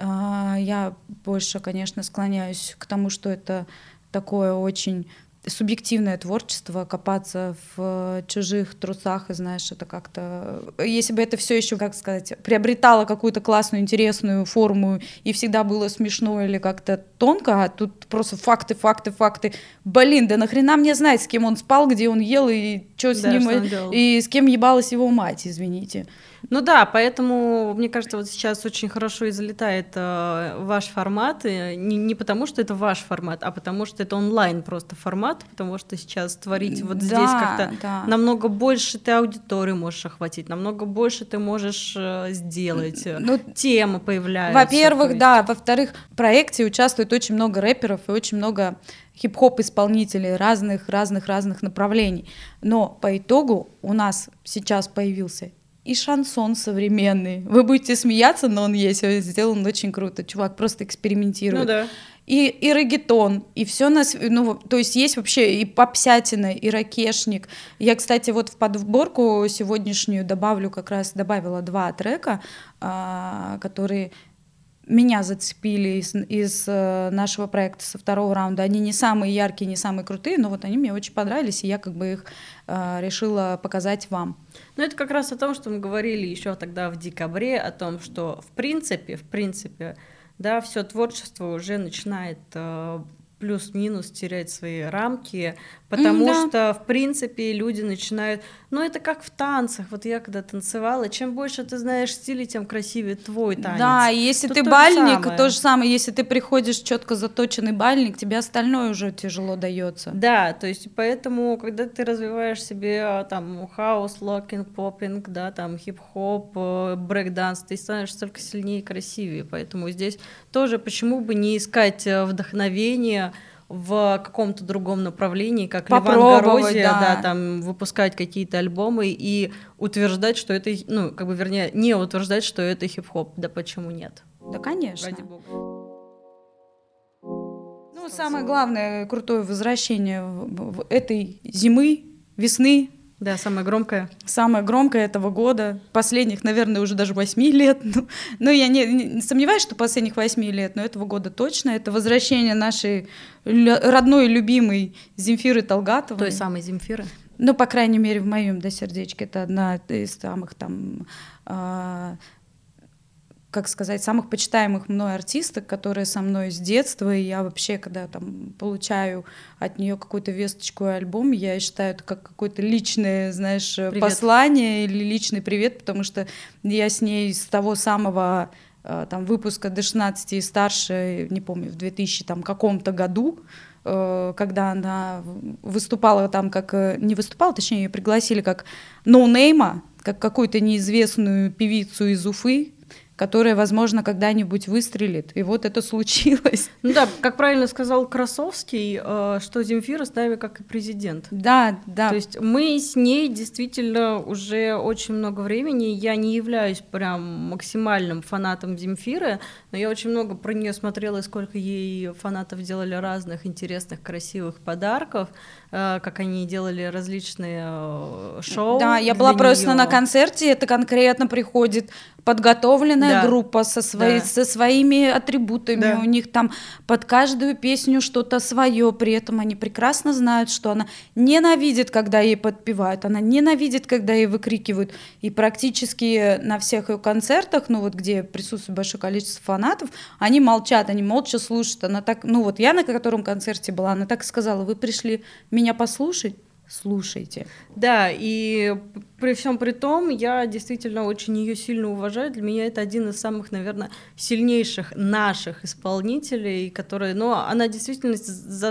я больше, конечно, склоняюсь к тому, что это такое очень субъективное творчество, копаться в чужих трусах, и знаешь, это как-то... Если бы это все еще, как сказать, приобретало какую-то классную, интересную форму, и всегда было смешно или как-то тонко, а тут просто факты, факты, факты. Блин, да нахрена мне знать, с кем он спал, где он ел, и что с да, ним, что и с кем ебалась его мать, извините. Ну да, поэтому, мне кажется, вот сейчас очень хорошо и залетает э, ваш формат, и не, не потому, что это ваш формат, а потому, что это онлайн просто формат, потому что сейчас творить вот да, здесь как-то да. намного больше ты аудиторию можешь охватить, намного больше ты можешь э, сделать, ну, темы появляются. Во-первых, да, во-вторых, в проекте участвует очень много рэперов и очень много хип-хоп исполнителей разных, разных, разных направлений. Но по итогу у нас сейчас появился и шансон современный. Вы будете смеяться, но он есть, он сделан очень круто. Чувак просто экспериментирует. Ну да. И, и регетон, и все на ну, то есть есть вообще и попсятина, и ракешник. Я, кстати, вот в подборку сегодняшнюю добавлю как раз, добавила два трека, а, которые меня зацепили из, из э, нашего проекта со второго раунда. Они не самые яркие, не самые крутые, но вот они мне очень понравились, и я как бы их э, решила показать вам. Ну, это как раз о том, что мы говорили еще тогда в декабре, о том, что в принципе, в принципе, да, все творчество уже начинает э, плюс-минус терять свои рамки, потому да. что, в принципе, люди начинают... Ну, это как в танцах. Вот я когда танцевала, чем больше ты знаешь стилей, тем красивее твой танец. Да, и если Тут ты то бальник, же то же самое. Если ты приходишь четко заточенный бальник, тебе остальное уже тяжело дается. Да, то есть поэтому, когда ты развиваешь себе а, там хаос, локинг, попинг, да, там хип-хоп, э, брейк-данс, ты становишься только сильнее и красивее. Поэтому здесь тоже почему бы не искать э, вдохновение в каком-то другом направлении, как Леван Горозия, да. да, там выпускать какие-то альбомы и утверждать, что это, ну, как бы, вернее, не утверждать, что это хип-хоп. Да почему нет? Да, конечно. Ради бога. Ну, самое главное, крутое возвращение этой зимы, весны, да, самое громкое. Самое громкое этого года. Последних, наверное, уже даже восьми лет. *laughs* Ну, ну я не, не сомневаюсь, что последних восьми лет, но этого года точно. Это возвращение нашей родной, любимой Земфиры Талгатовой. Той самой Земфиры. Ну, по крайней мере, в моем да, сердечке это одна из самых там э, как сказать, самых почитаемых мной артисток, которые со мной с детства, и я вообще, когда там получаю от нее какую-то весточку и альбом, я считаю это как какое-то личное, знаешь, привет. послание или личный привет, потому что я с ней с того самого э, там выпуска до 16 и старше, не помню, в 2000 там каком-то году, э, когда она выступала там как... Э, не выступала, точнее, ее пригласили как ноунейма, как какую-то неизвестную певицу из Уфы, которая, возможно, когда-нибудь выстрелит. И вот это случилось. *laughs* Ну да, как правильно сказал Красовский, э, что Земфира с нами как и президент. Да, да. То есть мы с ней действительно уже очень много времени. Я не являюсь прям максимальным фанатом Земфиры, но я очень много про нее смотрела, и сколько ей фанатов делали разных интересных, красивых подарков, э, как они делали различные э, шоу. Да, я была просто неё. на концерте, это конкретно приходит подготовленная да. группа со, своей, да. со своими атрибутами, да. у них там под каждую песню что-то свое, при этом они прекрасно знают, что она ненавидит, когда ей подпевают, она ненавидит, когда ей выкрикивают, и практически на всех ее концертах, ну вот где присутствует большое количество фанатов, они молчат, они молча слушают. Она так, ну вот я на котором концерте была, она так сказала, вы пришли меня послушать, слушайте. Да, и при всем при том, я действительно очень ее сильно уважаю. Для меня это один из самых, наверное, сильнейших наших исполнителей, которые, ну, она действительно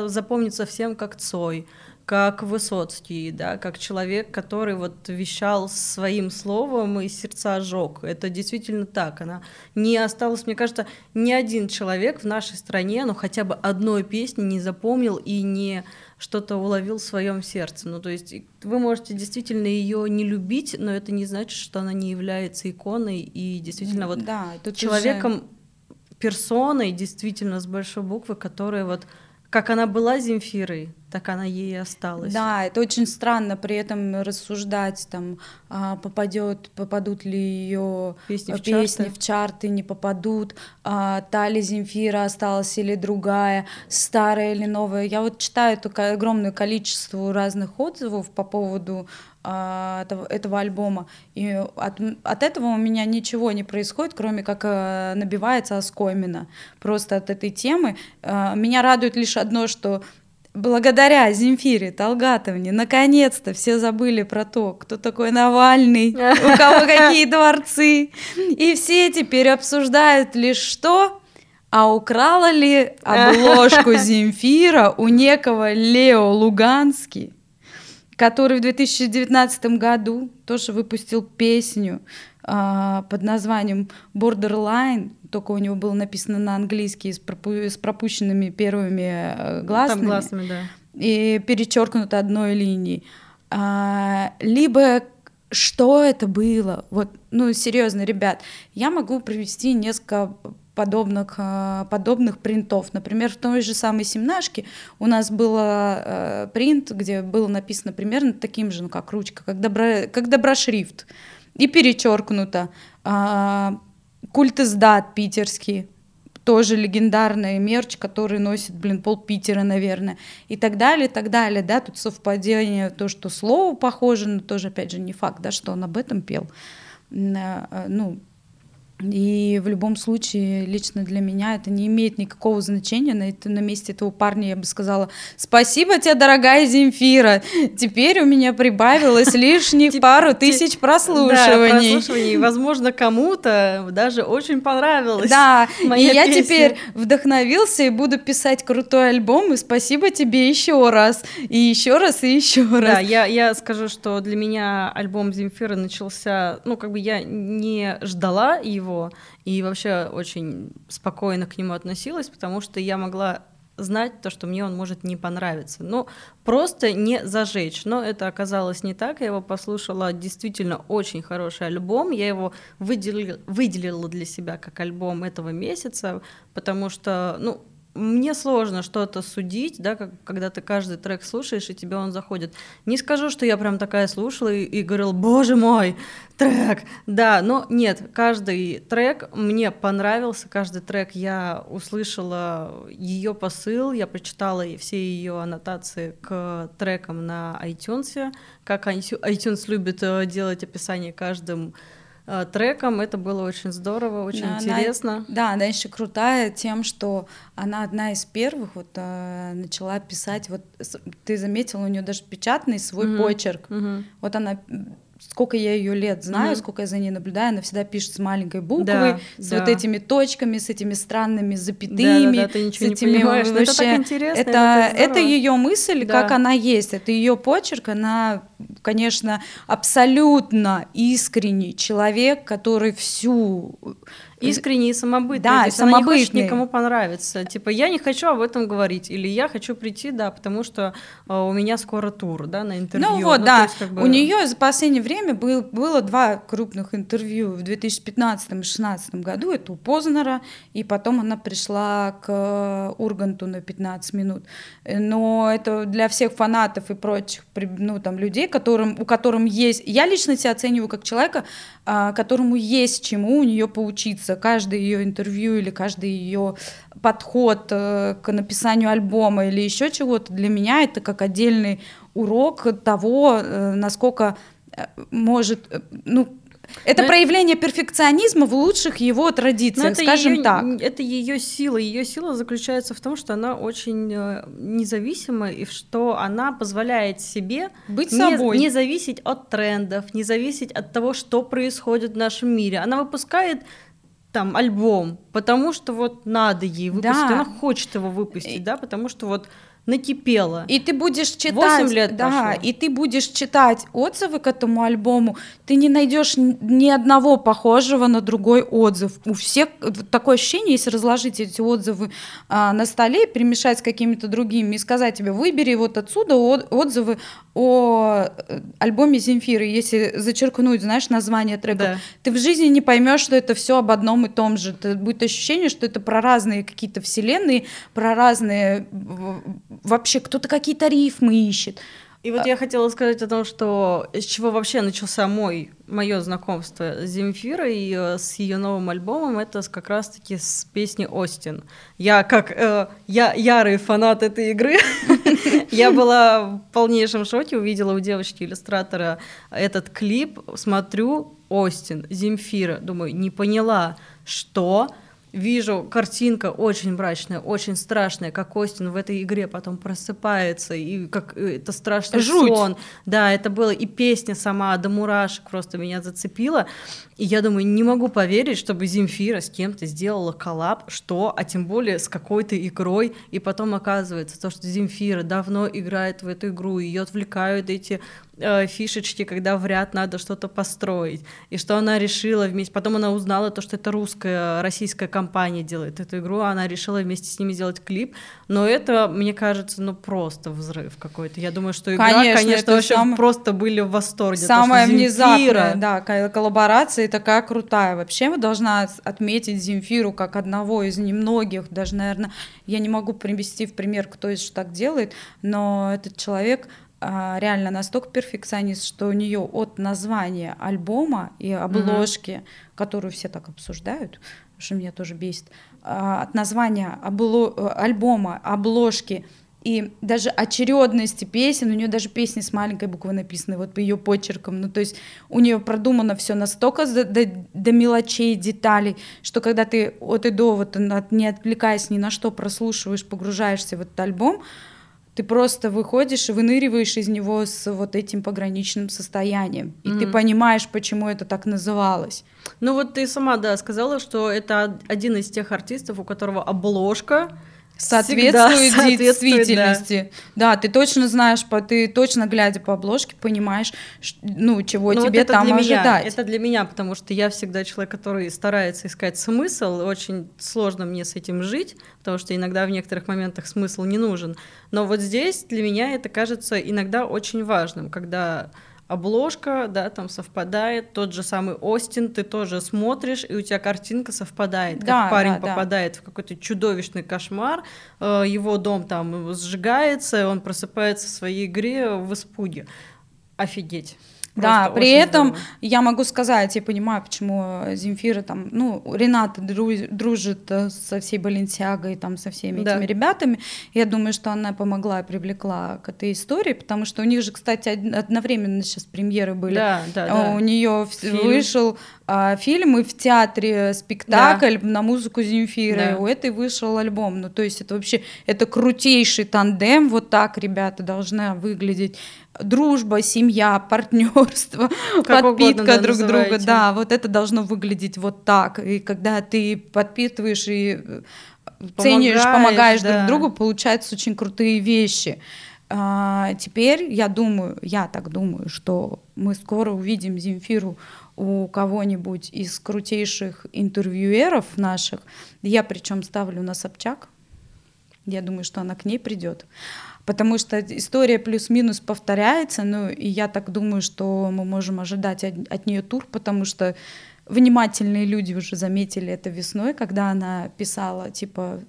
запомнится всем как Цой как Высоцкий, да, как человек, который вот вещал своим словом и сердца жег. Это действительно так. Она не осталась, мне кажется, ни один человек в нашей стране, ну хотя бы одной песни не запомнил и не что-то уловил в своем сердце. Ну, то есть вы можете действительно ее не любить, но это не значит, что она не является иконой и действительно вот да, человеком, же... персоной, действительно с большой буквы, которая вот как она была Земфирой, так она ей и осталась. Да, это очень странно при этом рассуждать, там, а, попадет, попадут ли ее песни, в, песни чарты. в чарты, не попадут, а, та ли Земфира осталась или другая, старая или новая. Я вот читаю только огромное количество разных отзывов по поводу а, этого, этого альбома. И от, от этого у меня ничего не происходит, кроме как а, набивается оскомина просто от этой темы. Меня радует лишь одно, что благодаря Земфире Талгатовне наконец-то все забыли про то, кто такой Навальный, *laughs* у кого какие дворцы. И все теперь обсуждают лишь что, а украла ли обложку *laughs* Земфира у некого Лео Луганский который в 2019 году тоже выпустил песню под названием Borderline, только у него было написано на английский с, пропу- с пропущенными первыми э, гласными, Там гласными да. и перечеркнуто одной линией. А, либо что это было? Вот, ну, серьезно, ребят, я могу привести несколько подобных, э, подобных принтов. Например, в той же самой семнашке у нас был э, принт, где было написано примерно таким же, ну как ручка, как, добро, как доброшрифт, и перечеркнуто. Э, культ издат питерский, тоже легендарный мерч, который носит, блин, пол Питера, наверное, и так далее, и так далее, да, тут совпадение, то, что слово похоже, но тоже, опять же, не факт, да, что он об этом пел, э, ну, и в любом случае, лично для меня это не имеет никакого значения. На, это, на месте этого парня я бы сказала, спасибо тебе, дорогая Земфира. Теперь у меня прибавилось лишних *laughs* пару тысяч прослушиваний. Да, прослушиваний. Возможно, кому-то даже очень понравилось. Да, *laughs* и я теперь вдохновился и буду писать крутой альбом. И спасибо тебе еще раз. И еще раз, и еще раз. Да, я, я скажу, что для меня альбом Земфира начался, ну, как бы я не ждала его его, и вообще очень спокойно к нему относилась, потому что я могла знать то, что мне он может не понравиться. Ну, просто не зажечь. Но это оказалось не так. Я его послушала действительно очень хороший альбом. Я его выделила, выделила для себя как альбом этого месяца, потому что, ну, мне сложно что-то судить, да, как, когда ты каждый трек слушаешь, и тебе он заходит. Не скажу, что я прям такая слушала и, и говорила, боже мой, трек, да, но нет, каждый трек мне понравился, каждый трек я услышала ее посыл, я прочитала все ее аннотации к трекам на iTunes, как iTunes любит э, делать описание каждым треком. Это было очень здорово, очень да, интересно. Она, да, она еще крутая тем, что она одна из первых вот э, начала писать. Вот ты заметила, у нее даже печатный свой mm-hmm. почерк. Mm-hmm. Вот она сколько я ее лет знаю, mm-hmm. сколько я за ней наблюдаю, она всегда пишет с маленькой буквы, да, с да. вот этими точками, с этими странными запятыми, да, да, да, ты ничего с этими не понимаешь, вообще, это так интересно, это, это, это ее мысль, да. как она есть, это ее почерк, она, конечно, абсолютно искренний человек, который всю искренний и самобытный. Да, То есть самобытный. Она не хочет никому понравиться. Типа, я не хочу об этом говорить. Или я хочу прийти, да, потому что э, у меня скоро тур, да, на интервью. Ну вот, ну, да. Есть, как бы... У нее за последнее время был, было два крупных интервью в 2015 и 2016 году. Это у Познера, и потом она пришла к Урганту на 15 минут. Но это для всех фанатов и прочих, ну, там, людей, которым, у которым есть... Я лично себя оцениваю как человека, а, которому есть чему у нее поучиться. Каждое ее интервью или каждый ее подход э, к написанию альбома или еще чего-то для меня это как отдельный урок того, э, насколько э, может, ну, это Но проявление перфекционизма в лучших его традициях, скажем ее, так. Это ее сила. Ее сила заключается в том, что она очень независима и что она позволяет себе быть не, собой, не зависеть от трендов, не зависеть от того, что происходит в нашем мире. Она выпускает там альбом, потому что вот надо ей выпустить, да. она хочет его выпустить, да, потому что вот накипело. И ты будешь читать, 8 лет да, прошло. и ты будешь читать отзывы к этому альбому, ты не найдешь ни одного похожего на другой отзыв. У всех такое ощущение, если разложить эти отзывы а, на столе, перемешать с какими-то другими и сказать тебе, выбери вот отсюда отзывы о э, альбоме Земфиры, если зачеркнуть, знаешь, название трека, да. ты в жизни не поймешь, что это все об одном и том же. Это будет ощущение, что это про разные какие-то вселенные, про разные вообще кто-то какие-то рифмы ищет. И вот а... я хотела сказать о том, что с чего вообще начался мой мое знакомство с Земфирой и э, с ее новым альбомом, это как раз-таки с песни Остин. Я как э, я ярый фанат этой игры, *laughs* я была в полнейшем шоке, увидела у девочки иллюстратора этот клип, смотрю Остин, Земфира, думаю, не поняла, что вижу картинка очень мрачная, очень страшная, как Остин в этой игре потом просыпается, и как э, это страшный Жуть. сон. Да, это было, и песня сама до мурашек просто меня зацепила. И я думаю, не могу поверить, чтобы Земфира с кем-то сделала коллаб, что, а тем более с какой-то игрой, и потом оказывается то, что Земфира давно играет в эту игру, ее отвлекают эти э, фишечки, когда в ряд надо что-то построить, и что она решила вместе, потом она узнала то, что это русская, российская компания делает эту игру, а она решила вместе с ними сделать клип, но это, мне кажется, ну просто взрыв какой-то. Я думаю, что игра, конечно, конечно вообще сам... просто были в восторге. Самая то, внезапная, да, коллаборация такая крутая. Вообще должна отметить Земфиру как одного из немногих, даже, наверное, я не могу привести в пример, кто из так делает, но этот человек реально настолько перфекционист, что у нее от названия альбома и обложки, mm которую все так обсуждают, что меня тоже бесит, а, от названия обло- э, альбома, обложки и даже очередности песен, у нее даже песни с маленькой буквы написаны, вот по ее почеркам, ну то есть у нее продумано все настолько до, до, до мелочей, деталей, что когда ты от и до, вот не отвлекаясь ни на что, прослушиваешь, погружаешься в этот альбом, ты просто выходишь и выныриваешь из него с вот этим пограничным состоянием. И mm-hmm. ты понимаешь, почему это так называлось. Ну вот ты сама, да, сказала, что это один из тех артистов, у которого обложка соответствует, *laughs* соответствует действительности. Да. да, ты точно знаешь, ты точно глядя по обложке понимаешь, ну чего ну, тебе вот там для ожидать. Меня, это для меня, потому что я всегда человек, который старается искать смысл. Очень сложно мне с этим жить, потому что иногда в некоторых моментах смысл не нужен. Но вот здесь для меня это кажется иногда очень важным, когда обложка, да, там совпадает, тот же самый Остин, ты тоже смотришь, и у тебя картинка совпадает, да, как парень да, попадает да. в какой-то чудовищный кошмар, э, его дом там сжигается, он просыпается в своей игре в испуге. Офигеть. Да, при этом здорово. я могу сказать, я понимаю, почему Земфира там, ну, Рената дружит э, со всей Баленсиагой, там, со всеми да. этими ребятами. Я думаю, что она помогла и привлекла к этой истории, потому что у них же, кстати, одновременно сейчас премьеры были. Да, да, да. У нее вышел а, фильм и в театре спектакль да. на музыку Земфиры. Да. У этой вышел альбом. Ну, то есть это вообще, это крутейший тандем. Вот так ребята должны выглядеть дружба, семья, партнерство, *laughs* как подпитка угодно, друг друга. Да, вот это должно выглядеть вот так. И когда ты подпитываешь и э, ценишь, помогаешь да. друг другу, получаются очень крутые вещи. А, теперь я думаю, я так думаю, что мы скоро увидим Земфиру у кого-нибудь из крутейших интервьюеров наших. Я причем ставлю на Собчак. Я думаю, что она к ней придет потому что история плюс-минус повторяется, ну и я так думаю, что мы можем ожидать от, от нее тур, потому что внимательные люди уже заметили это весной, когда она писала типа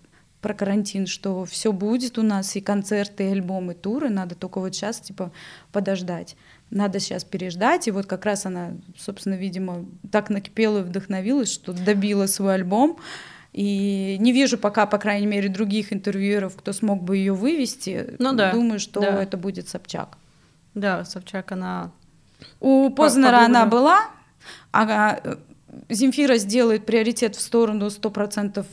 про карантин, что все будет у нас и концерты, и альбомы, и туры, надо только вот сейчас типа подождать. Надо сейчас переждать, и вот как раз она, собственно, видимо, так накипела и вдохновилась, что добила свой альбом, и не вижу пока, по крайней мере, других интервьюеров, кто смог бы ее вывести. Ну да. Думаю, что да. это будет Собчак. Да, Собчак, она... У Познера она была, а э, Земфира сделает приоритет в сторону 100%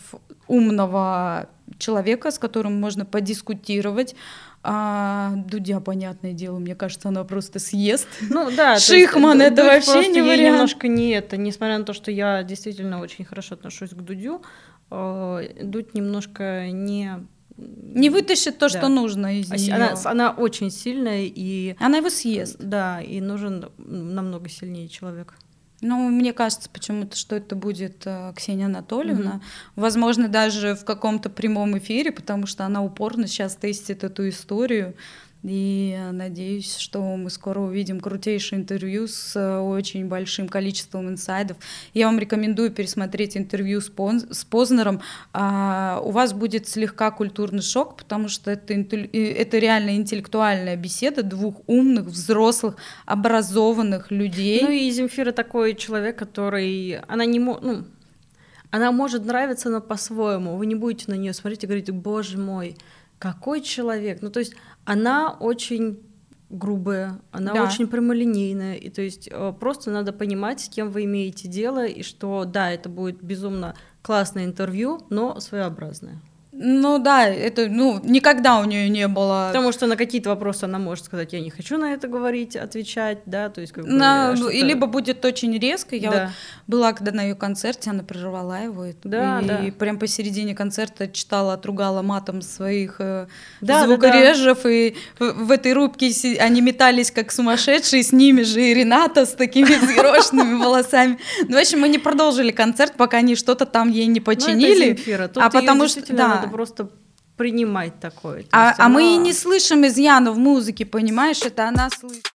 умного человека, с которым можно подискутировать. А Дудя, понятное дело, мне кажется, она просто съест. Ну да, Шихман есть, это вообще не вариант. немножко не это, несмотря на то, что я действительно очень хорошо отношусь к Дудю, Э, Дудь немножко не не вытащит то, да. что нужно из нее. Она, она очень сильная и она его съест. Да, и нужен намного сильнее человек. Ну, мне кажется почему-то, что это будет э, Ксения Анатольевна. Mm-hmm. Возможно, даже в каком-то прямом эфире, потому что она упорно сейчас тестит эту историю. И надеюсь, что мы скоро увидим крутейшее интервью с э, очень большим количеством инсайдов. Я вам рекомендую пересмотреть интервью с, Пон с Познером. А, у вас будет слегка культурный шок, потому что это, это реально интеллектуальная беседа двух умных, взрослых, образованных людей. Ну и Земфира такой человек, который... Она не может... Ну, она может нравиться, но по-своему. Вы не будете на нее смотреть и говорить, боже мой, какой человек. Ну, то есть она очень грубая, она да. очень прямолинейная, и то есть э, просто надо понимать, с кем вы имеете дело, и что да, это будет безумно классное интервью, но своеобразное. Ну да, это ну никогда у нее не было. Потому что на какие-то вопросы она может сказать, я не хочу на это говорить, отвечать, да, то есть как бы. На, и либо будет очень резко. Я да. вот была когда на ее концерте, она прервала его, и, да, и да. прям посередине концерта читала, отругала матом своих э, да, звукорежев, да, да. и в этой рубке они метались как сумасшедшие, с ними же и Рената с такими взъерошенными *laughs* волосами. Ну, в общем, мы не продолжили концерт, пока они что-то там ей не починили. Ну, а потому что да надо просто принимать такое. А, а мы и не слышим изъяна в музыке, понимаешь? Это она слышит.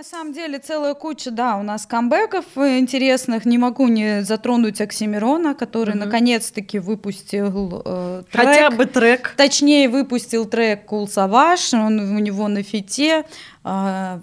на самом деле целая куча, да, у нас камбэков интересных. Не могу не затронуть Оксимирона, который угу. наконец-таки выпустил э, трек. Хотя бы трек. Точнее, выпустил трек Cool Savage, он у него на фите. Э,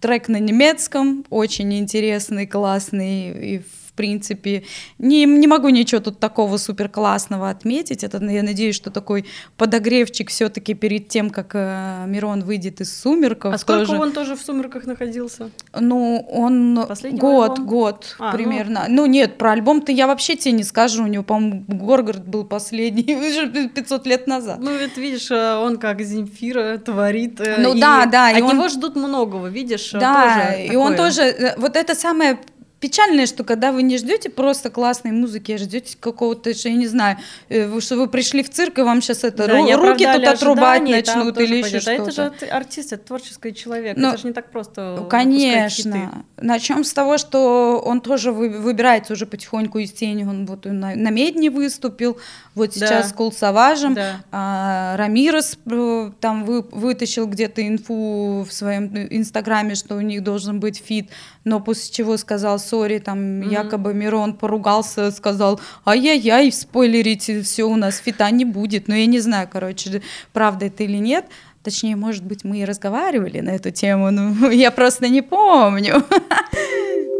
трек на немецком, очень интересный, классный и в принципе, не, не могу ничего тут такого супер классного отметить. Это, я надеюсь, что такой подогревчик все-таки перед тем, как э, Мирон выйдет из сумерков. А сколько тоже... он тоже в сумерках находился? Ну, он Последний год, альбом? год а, ну. примерно. Ну... ну нет, про альбом-то я вообще тебе не скажу. У него, по-моему, Горгород был последний *laughs* уже 500 лет назад. Ну, ведь видишь, э, он как Земфира творит. Э, ну да, да. От он... него ждут многого, видишь? Да, тоже и такое. он тоже, вот это самое печальное, что когда вы не ждете просто классной музыки, а ждете какого-то, я не знаю, э, что вы пришли в цирк, и вам сейчас это да, ру- руки тут отрубать начнут или еще что-то. это же артист, это творческий человек, Но, это же не так просто. Конечно. Начнем с того, что он тоже вы, выбирается уже потихоньку из тени, он вот на, намедни выступил, вот сейчас да. с Kool Savas'ем, да. а, Рамирес э, там вы, вытащил где-то инфу в своем э, инстаграме, что у них должен быть фит, но после чего сказал сори, там mm-hmm. якобы Мирон поругался, сказал, ай-яй-яй, спойлерите, все у нас фита не будет. Но я не знаю, короче, правда это или нет. Точнее, может быть, мы и разговаривали на эту тему, но *laughs* я просто не помню. *laughs*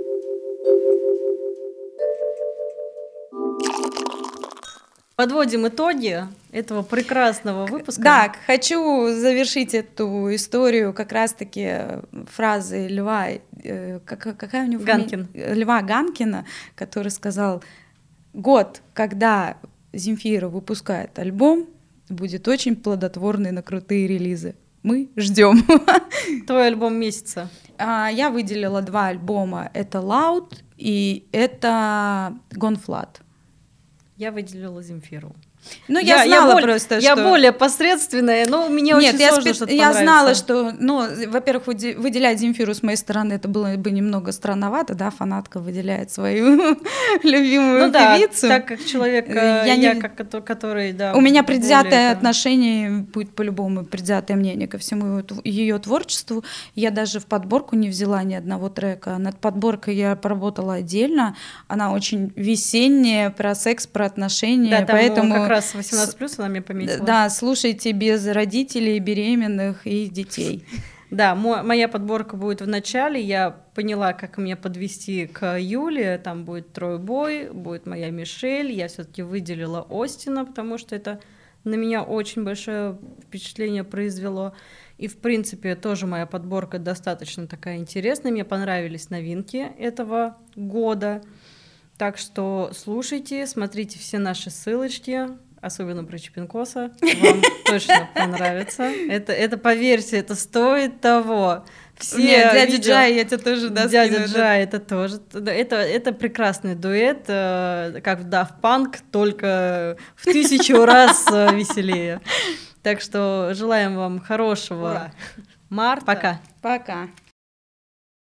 Подводим итоги этого прекрасного выпуска. Да, хочу завершить эту историю как раз-таки фразой Льва, э, какая у него Ганкин. Фами... Льва Ганкина, который сказал, год, когда Земфира выпускает альбом, будет очень плодотворный на крутые релизы. Мы ждем. *laughs* Твой альбом месяца. А, я выделила два альбома. Это Loud и это Flat. Я выделила Земфиру. Ну, я, я знала я более, просто, что... Я более посредственная, но мне Нет, очень я сложно спе... Я знала, что, ну, во-первых, выделять Земфиру с моей стороны, это было бы немного странновато, да, фанатка выделяет свою *laughs* любимую ну, певицу. Да, так как человек, э, я, я не... как, который, да... У меня предвзятое отношение, будет по-любому предвзятое мнение ко всему ее творчеству. Я даже в подборку не взяла ни одного трека. Над подборкой я поработала отдельно. Она очень весенняя, про секс, про отношения, да, поэтому... Раз 18 плюс она мне пометила. Да, слушайте без родителей, беременных и детей. Да, моя подборка будет в начале. Я поняла, как мне подвести к Юле. Там будет Трой Бой, будет моя Мишель. Я все-таки выделила Остина, потому что это на меня очень большое впечатление произвело. И, в принципе, тоже моя подборка достаточно такая интересная. Мне понравились новинки этого года. Так что слушайте, смотрите все наши ссылочки, особенно про Чепинкоса. Вам *laughs* точно понравится. Это, это, поверьте, это стоит того. Все Нет, дядя видео... Джай, я тебе тоже да, Дядя Джай, это тоже. Это, это прекрасный дуэт, э, как в Daft Punk, только в тысячу *laughs* раз э, веселее. Так что желаем вам хорошего марта. Пока. Пока.